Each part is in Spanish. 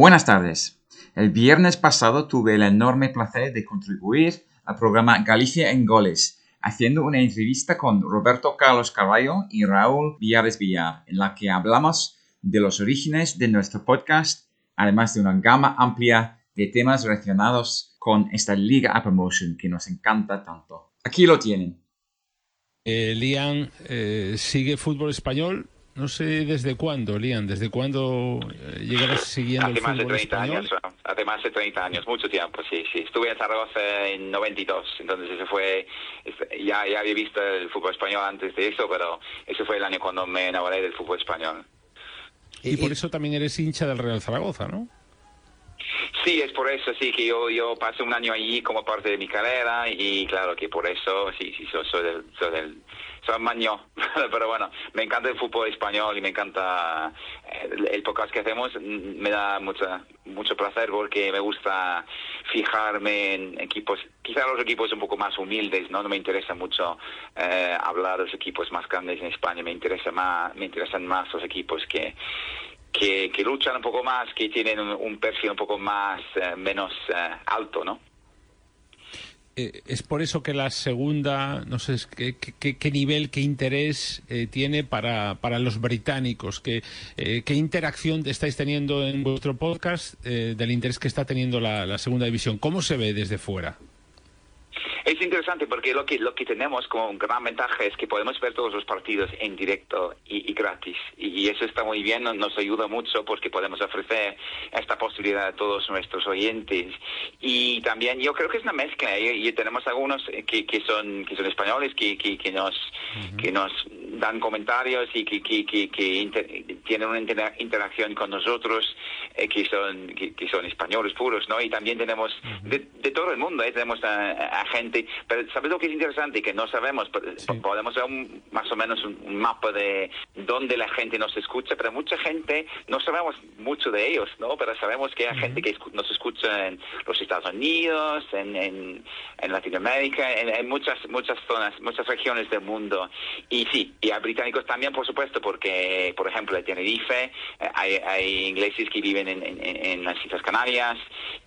Buenas tardes. El viernes pasado tuve el enorme placer de contribuir al programa Galicia en Goles, haciendo una entrevista con Roberto Carlos Carballo y Raúl Villares Villar, en la que hablamos de los orígenes de nuestro podcast, además de una gama amplia de temas relacionados con esta Liga a Promotion que nos encanta tanto. Aquí lo tienen. Eh, Lian eh, sigue fútbol español. No sé desde cuándo, Lian, desde cuándo eh, llegarás siguiendo hace el más de fútbol 30 español. años, hace más de 30 años, mucho tiempo, sí, sí. Estuve en Zaragoza en 92, entonces ese fue, ya, ya había visto el fútbol español antes de eso, pero ese fue el año cuando me enamoré del fútbol español. Y por eso también eres hincha del Real Zaragoza, ¿no? Sí, es por eso, sí, que yo, yo pasé un año allí como parte de mi carrera y claro que por eso, sí, sí, soy, soy del, soy del, maño, pero bueno, me encanta el fútbol español y me encanta eh, el, podcast que hacemos, mm, me da mucha, mucho placer porque me gusta fijarme en equipos, quizá los equipos un poco más humildes, ¿no? No me interesa mucho eh, hablar de los equipos más grandes en España, me interesa más, me interesan más los equipos que que, que luchan un poco más, que tienen un, un perfil un poco más, eh, menos eh, alto, ¿no? Eh, es por eso que la segunda, no sé qué, qué- nivel, qué interés eh, tiene para, para los británicos, qué, eh, qué interacción estáis teniendo en vuestro podcast del interés que está teniendo la, la segunda división. ¿Cómo se ve desde fuera? Es interesante porque lo que lo que tenemos como gran ventaja es que podemos ver todos los partidos en directo y, y gratis. Y, y eso está muy bien, nos- ayuda mucho porque podemos ofrecer esta posibilidad a todos nuestros oyentes. Y también yo creo que es una mezcla y, y tenemos algunos que, que son que son españoles que, que, que nos que nos dan comentarios y que, que, que, que inter- tienen una intera- interacción con nosotros eh, que son que, son españoles puros no y también tenemos de, de todo el mundo ¿eh? tenemos a, a gente pero sabes lo que es interesante que no sabemos po- podemos ver un- más o menos un, mapa de dónde la gente nos escucha pero mucha gente no sabemos mucho de ellos no pero sabemos que hay gente que nos escucha en los Estados Unidos en, en, en Latinoamérica en, en muchas muchas zonas muchas regiones del mundo. Y sí y a británicos también por supuesto porque por ejemplo en Tenerife eh, hay, hay ingleses que viven en, en- en las Islas Canarias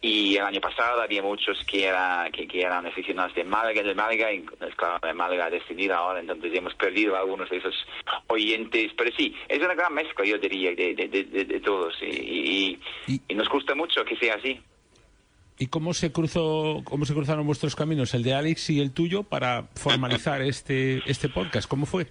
y el año pasado había muchos que, era, que, que eran aficionados de Málaga, de Málaga, y pues, claro, de Málaga ha descendido ahora, entonces hemos perdido algunos de esos oyentes, pero sí, es una gran mezcla, yo diría, de, de, de, de- de todos, y, y- Y- y nos gusta mucho que sea así. ¿Y cómo se cruzó, cómo se cruzaron vuestros caminos, el de Alex y el tuyo, para formalizar este, este podcast? ¿Cómo fue?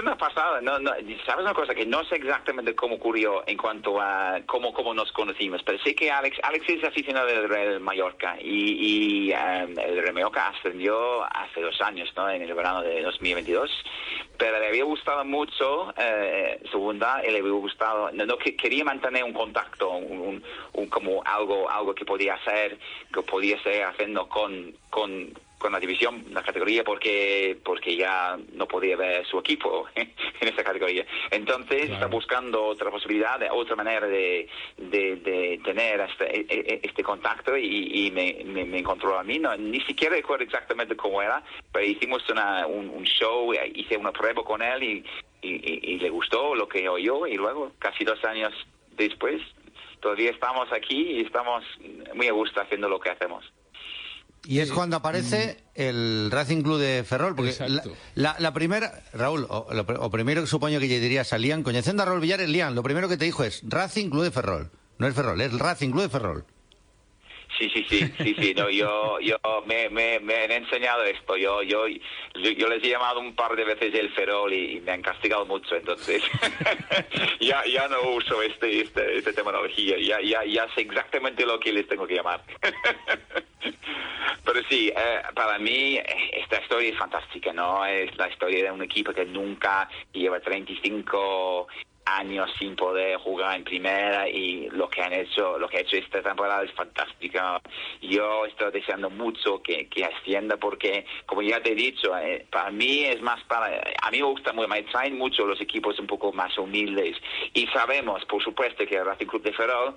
Una pasada, no, no, sabes una cosa que no sé exactamente cómo ocurrió en cuanto a cómo, cómo nos conocimos, pero sé que Alex, Alex es aficionado del Real Mallorca y, y em, el Real Mallorca ascendió hace dos años, ¿no? En el verano de 2022, pero le había gustado mucho eh, segunda y le había gustado, no, no, que quería mantener un contacto, un, un- un como algo, algo que podía hacer, que podía ser haciendo con, con con la división, la categoría, porque porque ya no podía ver su equipo en esa categoría. Entonces Claro. está buscando otra posibilidad, otra manera de, de, de tener este, e- e- este contacto y, y me, me, me encontró a mí. No, ni siquiera recuerdo exactamente cómo era, pero hicimos una, un, un show, eh, hice una prueba con él y- y le gustó lo que oyó y luego, casi dos años después, todavía estamos aquí y estamos muy a gusto haciendo lo que hacemos. Y es cuando aparece el Racing Club de Ferrol, porque la, la, la primera, Raúl, o, lo, o primero que supongo que lle dirías a Lian, coñecendo a Raúl Villares, Lian, lo primero que te dijo es Racing Club de Ferrol. No es Ferrol, es Racing Club de Ferrol. Sí, sí, sí, sí, sí, no, yo, yo me, me, me han enseñado esto, yo, yo, yo, les he llamado un par de veces el ferol y, me han castigado mucho, entonces ya, ya no uso este, este, esta terminología, ya, ya, ya sé exactamente lo que les tengo que llamar. Pero sí, eh, para mí esta historia es fantástica, ¿no? Es la historia de un equipo que nunca lleva 35 años sin poder jugar en primera y lo que han hecho, lo que ha hecho esta temporada es fantástico. Yo estoy deseando mucho que, que ascienda porque, como ya te he dicho, eh, para mí es más para, a mí me gusta muy, me traen mucho los equipos un poco más humildes y sabemos, por supuesto, que el Racing Club de Ferrol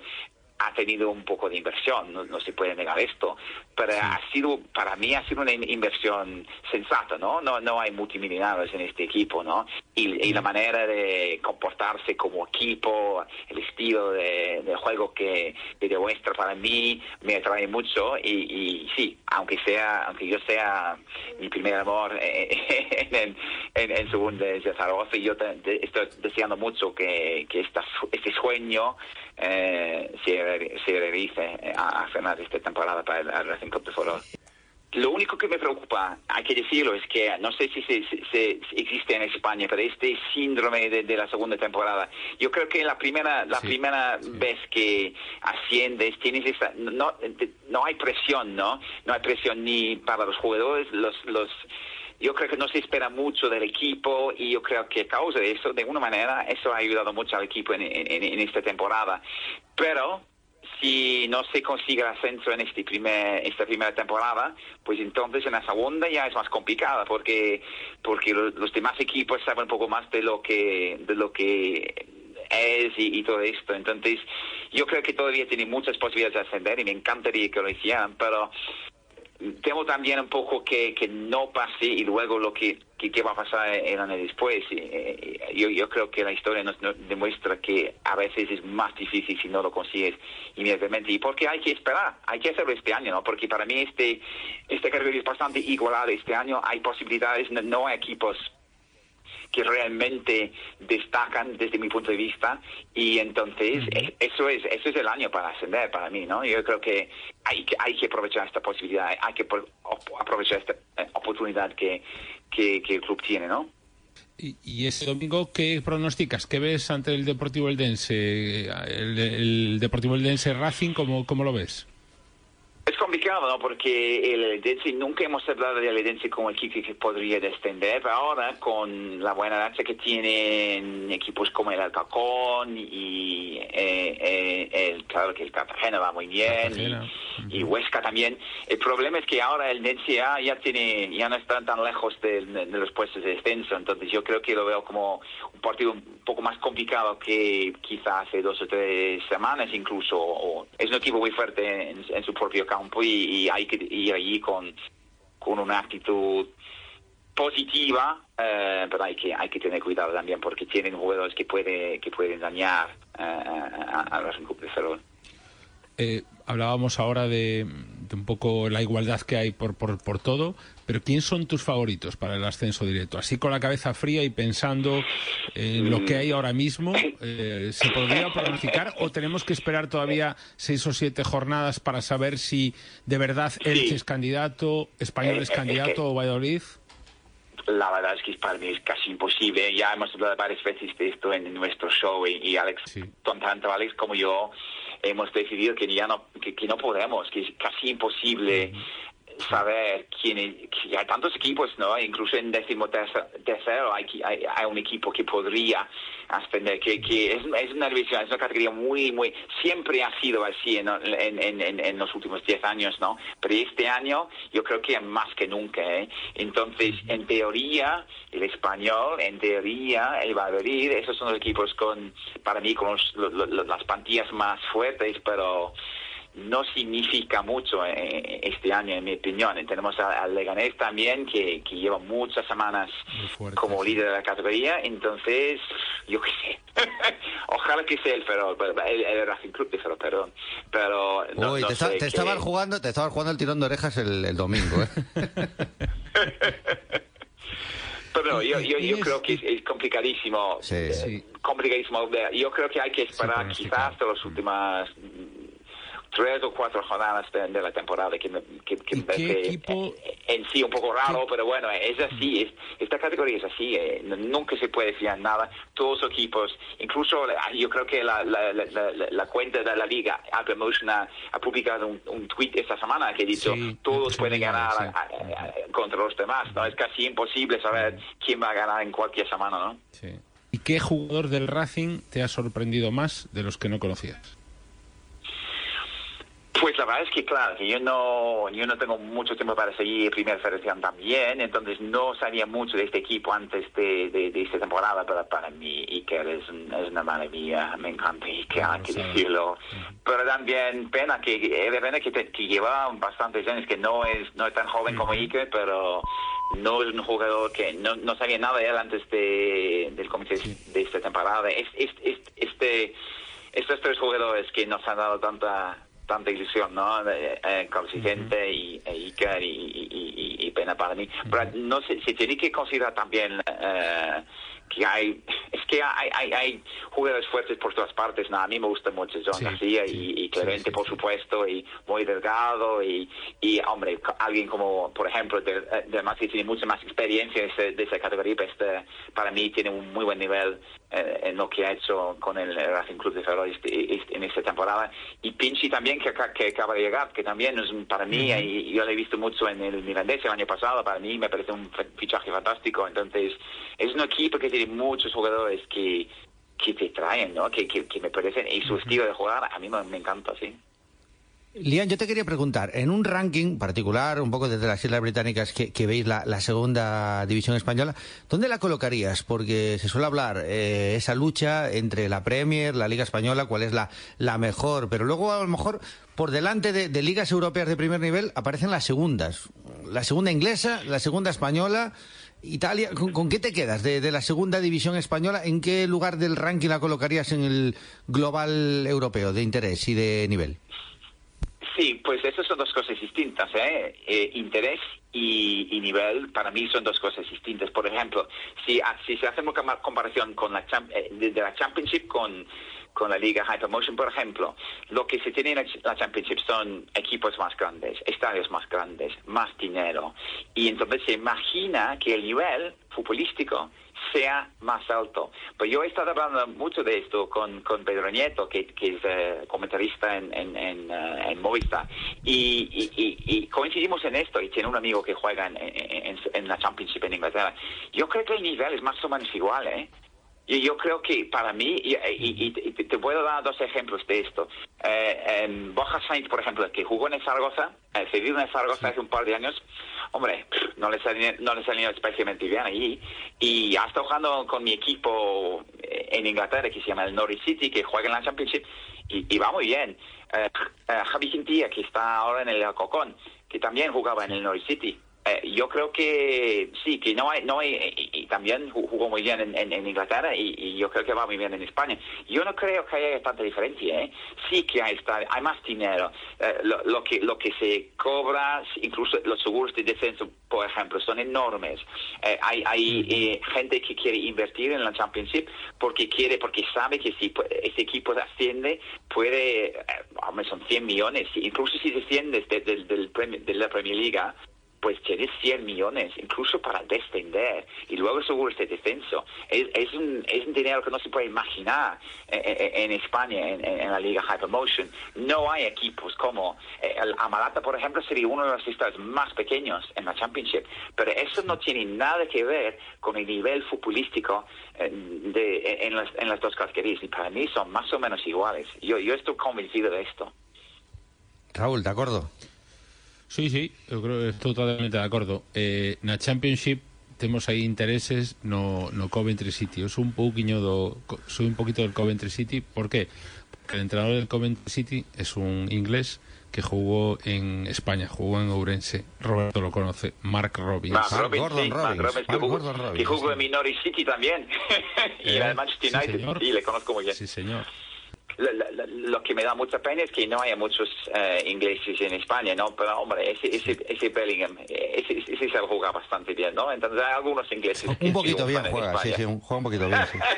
ha tenido un poco de inversión, no, se puede negar esto, pero ha sido, para mí ha sido una inversión sensata, ¿no? No, no hay multimillonarios en este equipo, ¿no? Y, la manera de comportarse como equipo, el estilo de, juego que, demuestra para mí me atrae mucho y, sí, aunque sea, aunque yo sea mi primer amor en, en, en, su Zaragoza, yo estoy deseando mucho que, que este sueño eh, se, se realice eh, a, final de esta temporada para el, Racing Club de Foro. Lo único que me preocupa, hay que decirlo, es que no sé si, se, existe en España, pero este síndrome de, la segunda temporada, yo creo que la primera la primera vez que asciendes tienes esa, no, no hay presión, ¿no? No hay presión ni para los jugadores, los los yo creo que no se espera mucho del equipo y yo creo que a causa de eso, de alguna manera, eso ha ayudado mucho al equipo en, esta temporada. Pero si no se consigue el ascenso en este primer, esta primera temporada, pues entonces en la segunda ya es más complicada porque, porque los, demás equipos saben un poco más de lo que, de lo que es y, y, todo esto. Entonces, yo creo que todavía tiene muchas posibilidades de ascender y me encantaría que lo hicieran, pero temo también un poco que, que no pase y luego lo que, que, va a pasar el año después. Eh, yo, yo creo que la historia nos, demuestra que a veces es más difícil si no lo consigues inmediatamente. Y porque hay que esperar, hay que hacerlo este año, ¿no? Porque para mí este, este categoría es bastante igualado este año. Hay posibilidades, no hay equipos que realmente destacan desde mi punto de vista y entonces eso es eso es el año para ascender para mí no yo creo que hay que hay que aprovechar esta posibilidad hay que aprovechar esta eh, oportunidad que, que, el club tiene no y, y, ese domingo, ¿qué pronosticas? ¿Qué ves ante el Deportivo Eldense? El, el Deportivo Eldense Racing, ¿cómo, cómo lo ves? Complicado, ¿no? Porque el Edense, nunca hemos hablado del Edense como equipo que podría descender. Ahora, con la buena racha que tienen equipos como el Alcacón y eh, eh, el, claro que el Cartagena va muy bien y, Huesca también. El problema es que ahora el Edense ya, ya, tiene, ya no está tan lejos de, los puestos de descenso. Entonces, yo creo que lo veo como un partido un poco más complicado que quizás hace dos o tres semanas, incluso. es un equipo muy fuerte en, en su propio campo y, hay que ir allí con, con una actitud positiva, eh, pero hay que hay que tener cuidado también porque tienen jugadores que puede que pueden dañar eh, a, a, los de Ferrol. Eh, hablábamos ahora de, un poco la igualdad que hay por, por, por, todo, pero ¿quién son tus favoritos para el ascenso directo? Así con la cabeza fría y pensando en lo que hay ahora mismo, eh, ¿se podría pronosticar o tenemos que esperar todavía seis o siete jornadas para saber si de verdad Elche es candidato, Español es candidato o Valladolid? la verdad es que para mí es casi imposible. Ya hemos hablado varias veces de esto en nuestro show y, Alex, tanto Alex como yo, hemos decidido que ya no, que, no podemos, que es casi imposible saber quién hay tantos equipos, ¿no? Incluso en décimo tercero hay, hay, hay un equipo que podría ascender, que, es, es, una división, es una categoría muy, muy, siempre ha sido así en, en, en, los últimos 10 años, ¿no? Pero este año yo creo que más que nunca, ¿eh? Entonces, en teoría, el español, en teoría, el Valladolid, esos son los equipos con, para mí, con las plantillas más fuertes, pero no significa mucho eh, este año, en mi opinión. Tenemos al Leganés también, que, que lleva muchas semanas como líder de la categoría, entonces, yo qué sé. Ojalá que sea el Ferrol, el, el Racing Club de Ferrol, perdón. Pero no, te, te estaban jugando, te estaban jugando el tirón de orejas el, el domingo, ¿eh? Pero yo, yo, yo creo que es, complicadísimo. Sí, sí. Complicadísimo. Yo creo que hay que esperar quizás hasta las últimas tres o cuatro jornadas de, la temporada que me, que, equipo... en sí un poco raro, pero bueno, es así, es, esta categoría es así, eh, nunca se puede fiar nada, todos los equipos, incluso yo creo que la, la, la, cuenta de la liga, Alpha Motion, ha, publicado un, un, tweet esta semana que ha dicho, todos pueden ganar contra los demás, ¿no? Es casi imposible saber quién va a ganar en cualquier semana, ¿no? Sí. ¿Y qué jugador del Racing te ha sorprendido más de los que no conocías? Pues la verdad es que, claro, que yo no, yo no tengo mucho tiempo para seguir Primera Federación también, entonces no sabía mucho de este equipo antes de, de, esta temporada, pero para mí Iker es, es una maravilla, me encanta Iker, hay que decirlo. Pero también pena que, es pena que, que, lleva bastantes años, que no es, no es tan joven como Iker, pero no es un jugador que no, no sabía nada de él antes de, del comité de esta temporada. Es, es, este, estos tres jugadores que nos han dado tanta tanta ilusión, ¿no? Eh, eh y, e Iker y, y, pena para mí. Pero no sé, se tiene que considerar también eh, que hay, es que hay, hay, hay, jugadores fuertes por todas partes, ¿no? A mí me gusta mucho John García y, Clemente, por supuesto, y muy delgado, y, y hombre, alguien como, por ejemplo, de, de más que tiene mucha más experiencia de, esa categoría, pues, este, para mí tiene un muy buen nivel eh, en lo que ha hecho con el Racing Club de Ferrol este, este, en esta temporada. Y Pinchi también, que, que, acaba de llegar, que también es para mí, y yo lo he visto mucho en el Mirandés el año pasado, para mí me parece un fichaje fantástico. Entonces, es un equipo que tiene muchos jugadores que, que te traen, ¿no? Que, que, me parecen, y su estilo de jugar a mí me, encanta, sí. Lian, yo te quería preguntar, en un ranking particular, un poco desde las Islas Británicas, que, veis la, segunda división española, ¿dónde la colocarías? Porque se suele hablar eh, esa lucha entre la Premier, la Liga Española, cuál es la, la mejor, pero luego a lo mejor por delante de, de ligas europeas de primer nivel aparecen las segundas. La segunda inglesa, la segunda española, Italia, ¿con, qué te quedas de, la segunda división española? ¿En qué lugar del ranking la colocarías en el global europeo de interés y de nivel? Sí, pues esas son dos cosas distintas. ¿eh? eh interés y, nivel para mí son dos cosas distintas. Por ejemplo, si, ah, si se hace una comparación con la, eh, de la Championship con con la Liga Hypermotion, por ejemplo, lo que se tiene en la Championship son equipos más grandes, estadios más grandes, más dinero. Y entonces se imagina que el nivel futbolístico sea más alto. Pues yo he estado hablando mucho de esto con, con Pedro Nieto, que, que es eh, comentarista en, en, en, uh, Movistar, y, y, coincidimos en esto, y tiene un amigo que juega en, en, la Championship en Inglaterra. Yo creo que el nivel es más o menos igual, ¿eh? Yo, yo creo que para mí, y, te puedo dar dos ejemplos de esto. Eh, en Boja Sainz, por ejemplo, que jugó en Zaragoza, eh, cedido en Zaragoza hace un par de años, hombre, no le salió, no le salió especialmente bien allí. Y ha estado jugando con mi equipo eh, en Inglaterra, que se llama el Norwich City, que juega en la Championship, y, va muy bien. Eh, eh, Javi Quintilla, que está ahora en el Alcocón, que también jugaba en el Norwich City. Eh, yo creo que sí, que no hay, no hay, y, también jugó muy bien en, Inglaterra y, yo creo que va muy bien en España. Yo no creo que haya tanta diferencia, ¿eh? Sí que hay, hay más dinero. Eh, lo, que, lo que se cobra, incluso los seguros de descenso, por ejemplo, son enormes. Eh, hay hay gente que quiere invertir en la Championship porque quiere, porque sabe que si ese equipo asciende, puede, son 100 millones, incluso si desciendes del, de la Premier League, pues tienes 100 millones, incluso para descender, y luego seguro este descenso. Es, es, un, es un dinero que no se puede imaginar en, España, en, la Liga Hypermotion. No hay equipos como eh, el Amalata, por ejemplo, sería uno de los estados más pequeños en la Championship, pero eso no tiene nada que ver con el nivel futbolístico eh, de, en, las, en las dos categorías, y para mí son más o menos iguales. Yo, yo estoy convencido de esto. Raúl, ¿de acuerdo? Sí, sí, yo creo que estoy totalmente de acuerdo. Eh, la Championship tenemos ahí intereses no, no Coventry City. Yo soy un poquito do, soy un poquito del Coventry City, ¿por qué? Porque el entrenador del Coventry City es un inglés que jugó en España, jugó en Ourense. Roberto lo conoce, Mark Robbins. Mark Robbins, Gordon, sí, Robbins. Mark Robbins, que, jugó, Gordon Robbins, que jugó en Minori City también. y eh, en Manchester United, sí, sí, le conozco muy bien. Sí, señor lo, que me da mucha pena es que no haya muchos eh, ingleses en España, ¿no? Pero, hombre, ese, ese, ese Bellingham, ese, ese se juega bastante bien, ¿no? Entonces hay algunos ingleses que Un poquito bien juega, sí, sí, juega un poquito bien, sí.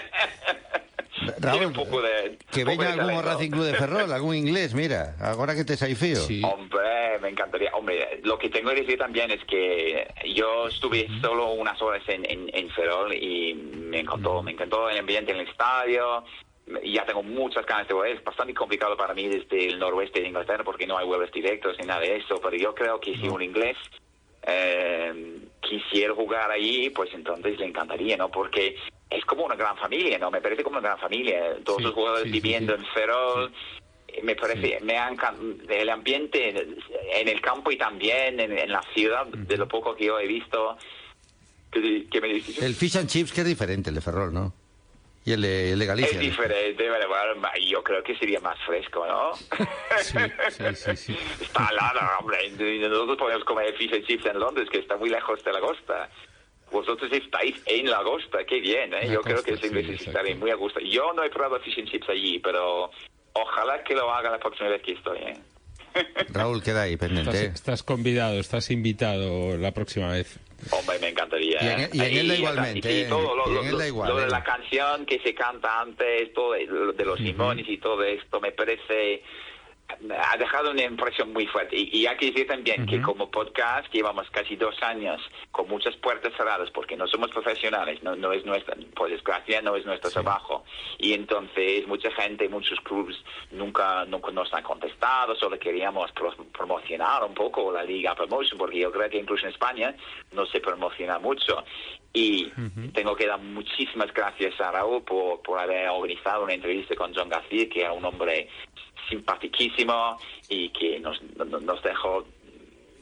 Raúl, un poco de, que venga algún Racing Club de Ferrol, algún inglés, mira, ahora que te saifío. Sí. Hombre, me encantaría. Hombre, lo que tengo que decir también es que yo estuve solo unas horas en, en, en Ferrol y me encantó, me encantó el ambiente en el estadio, ya tengo muchas ganas de volver. Es bastante complicado para mí desde el noroeste de Inglaterra porque no hay vuelos directos ni nada de eso, pero yo creo que si un inglés eh, quisiera jugar ahí, pues entonces le encantaría, ¿no? Porque es como una gran familia, ¿no? Me parece como una gran familia. Todos los jugadores viviendo en Ferrol. me parece, me ha encantado el ambiente en el campo y también en, la ciudad, de lo poco que yo he visto. Que, me el fish and chips que es diferente, el de Ferrol, ¿no? Y el de, Galicia. Es diferente, yo creo que sería más fresco, ¿no? Sí, sí, sí. está al lado, hombre. Nosotros podemos comer fish and chips en Londres, que está muy lejos de la costa. Vosotros estáis en la costa, qué bien, ¿eh? yo creo que los ingleses estarían muy a gusto. Yo no he probado fish and chips allí, pero ojalá que lo haga la próxima vez que estoy, ¿eh? Raúl, queda ahí pendiente. Estás, estás, convidado, estás invitado la próxima vez. Hombre, me encantaría. Y en, y él igualmente. Y, todo, lo, lo, de la canción que se canta antes, todo de los Simones y todo esto, me parece ha dejado una impresión muy fuerte. Y, hay que decir también que como podcast llevamos casi dos años con muchas puertas cerradas porque no somos profesionales, no, no es nuestra, por desgracia no es nuestro trabajo. Y entonces mucha gente, muchos clubes nunca, nunca nos han contestado, solo queríamos promocionar un poco la Liga Promotion porque yo creo que incluso en España no se promociona mucho. Y tengo que dar muchísimas gracias a Raúl por, por haber organizado una entrevista con John García, que era un hombre simpaticísimo y que nos, nos dejó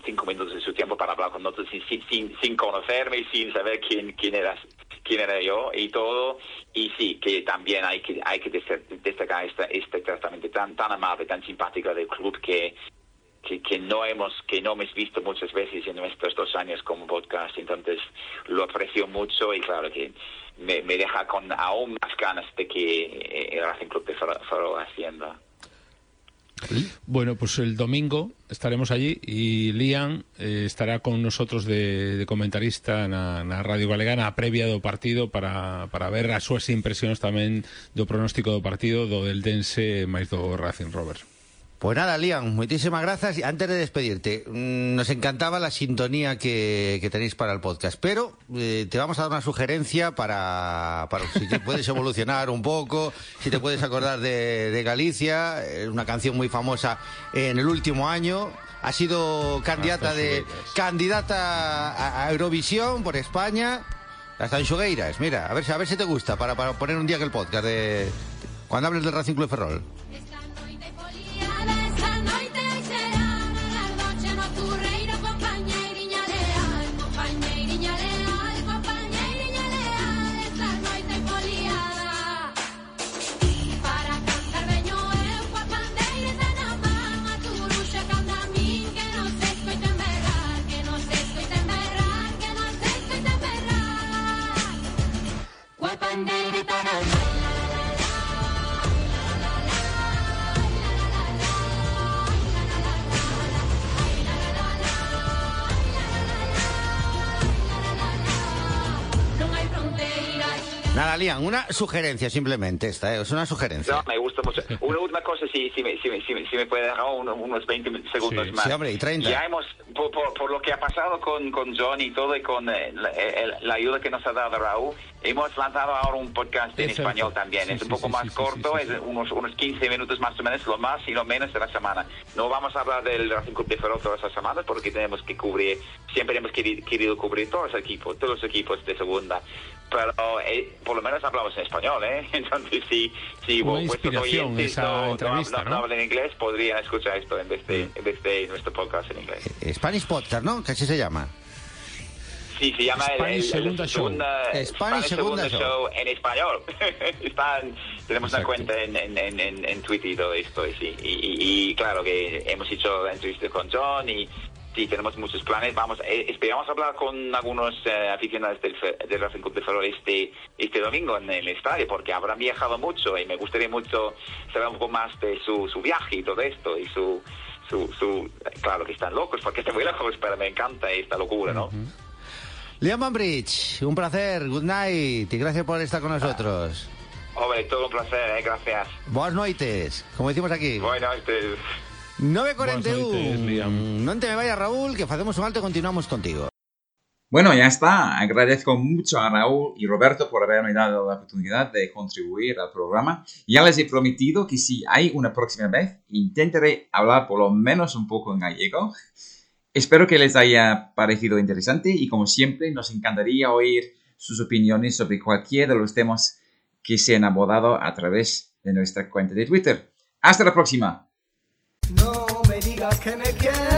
cinco minutos de su tiempo para hablar con nosotros sin, sin, sin conocerme sin saber quién, quién eras quién era yo y todo. Y sí que también hay que hay que destacar este, este tratamiento tan tan amable tan simpático del club que, que, no hemos que no hemos visto muchas veces en nuestros dos años como podcast. Entonces lo aprecio mucho y claro que me, me deja con aún más ganas de que el Racing Club de Faro Bueno, pues el domingo estaremos allí y Lian eh, estará con nosotros de, de comentarista na, la Radio Galegana a previa do partido para, para ver as súas impresións tamén do pronóstico do partido do Eldense máis do Racing Rovers. Pues nada, Liam, muchísimas gracias. Y antes de despedirte, mm, nos encantaba la sintonía que, tenéis para el podcast, pero eh, te vamos a dar una sugerencia para, para si te puedes evolucionar un poco, si te puedes acordar de, Galicia, una canción muy famosa en el último año. Ha sido candidata de candidata a, Eurovisión por España. Hasta en Xogueiras, mira, a ver, a ver si te gusta para, para poner un día que el podcast de cuando hables del Racing Club Ferrol. Una sugerencia simplemente esta, ¿eh? es una sugerencia. No, me gusta mucho. Una última cosa, si, si, me, si, si, me puede dejar unos 20 segundos más. Sí, hombre, y 30. Ya hemos, por, por, lo que ha pasado con, con John y todo, y con eh, la, ayuda que nos ha dado Raúl, hemos lanzado ahora un podcast en español también. es un poco más corto, es unos, unos 15 minutos más o menos, lo más y lo menos de la semana. No vamos a hablar del Racing Club de Ferrol todas las semanas porque tenemos que cubrir, siempre hemos querido, cubrir todos los equipos, todos los equipos de segunda pero eh, por lo menos hablamos en español, ¿eh? Entonces, si, si vuestros oyentes no, no, hablan inglés, podrían escuchar esto en vez, de, en vez de nuestro podcast en inglés. Eh, Spanish Podcast, ¿no? ¿Qué así se llama? Sí, se llama Spanish el, Segunda, Show. Spanish, Segunda, Show. en español. Están, tenemos una cuenta en, en, en, en, Twitter y todo esto. Y, sí. y, y, claro que hemos hecho la entrevista con John y Sí, tenemos muchos planes. Vamos, eh, esperamos hablar con algunos eh, aficionados del, del Racing Club de Ferrol este, este domingo en el estadio, porque habrán viajado mucho y me gustaría mucho saber un poco más de su, su viaje y todo esto y su, su, su, claro que están locos porque están muy lejos, pero me encanta esta locura, ¿no? Liam Bridge, un placer, good night y gracias por estar con nosotros. hombre, todo un placer, ¿eh? gracias. Buenas noches, como decimos aquí. Buenas noches. 9.41. No te me vayas, Raúl, que hacemos un alto y continuamos contigo. Bueno, ya está. Agradezco mucho a Raúl y Roberto por haberme dado la oportunidad de contribuir al programa. Ya les he prometido que si hay una próxima vez, intentaré hablar por lo menos un poco en gallego. Espero que les haya parecido interesante y como siempre nos encantaría oír sus opiniones sobre cualquiera de los temas que se han abordado a través de nuestra cuenta de Twitter. Hasta la próxima. No me digas que me quieres.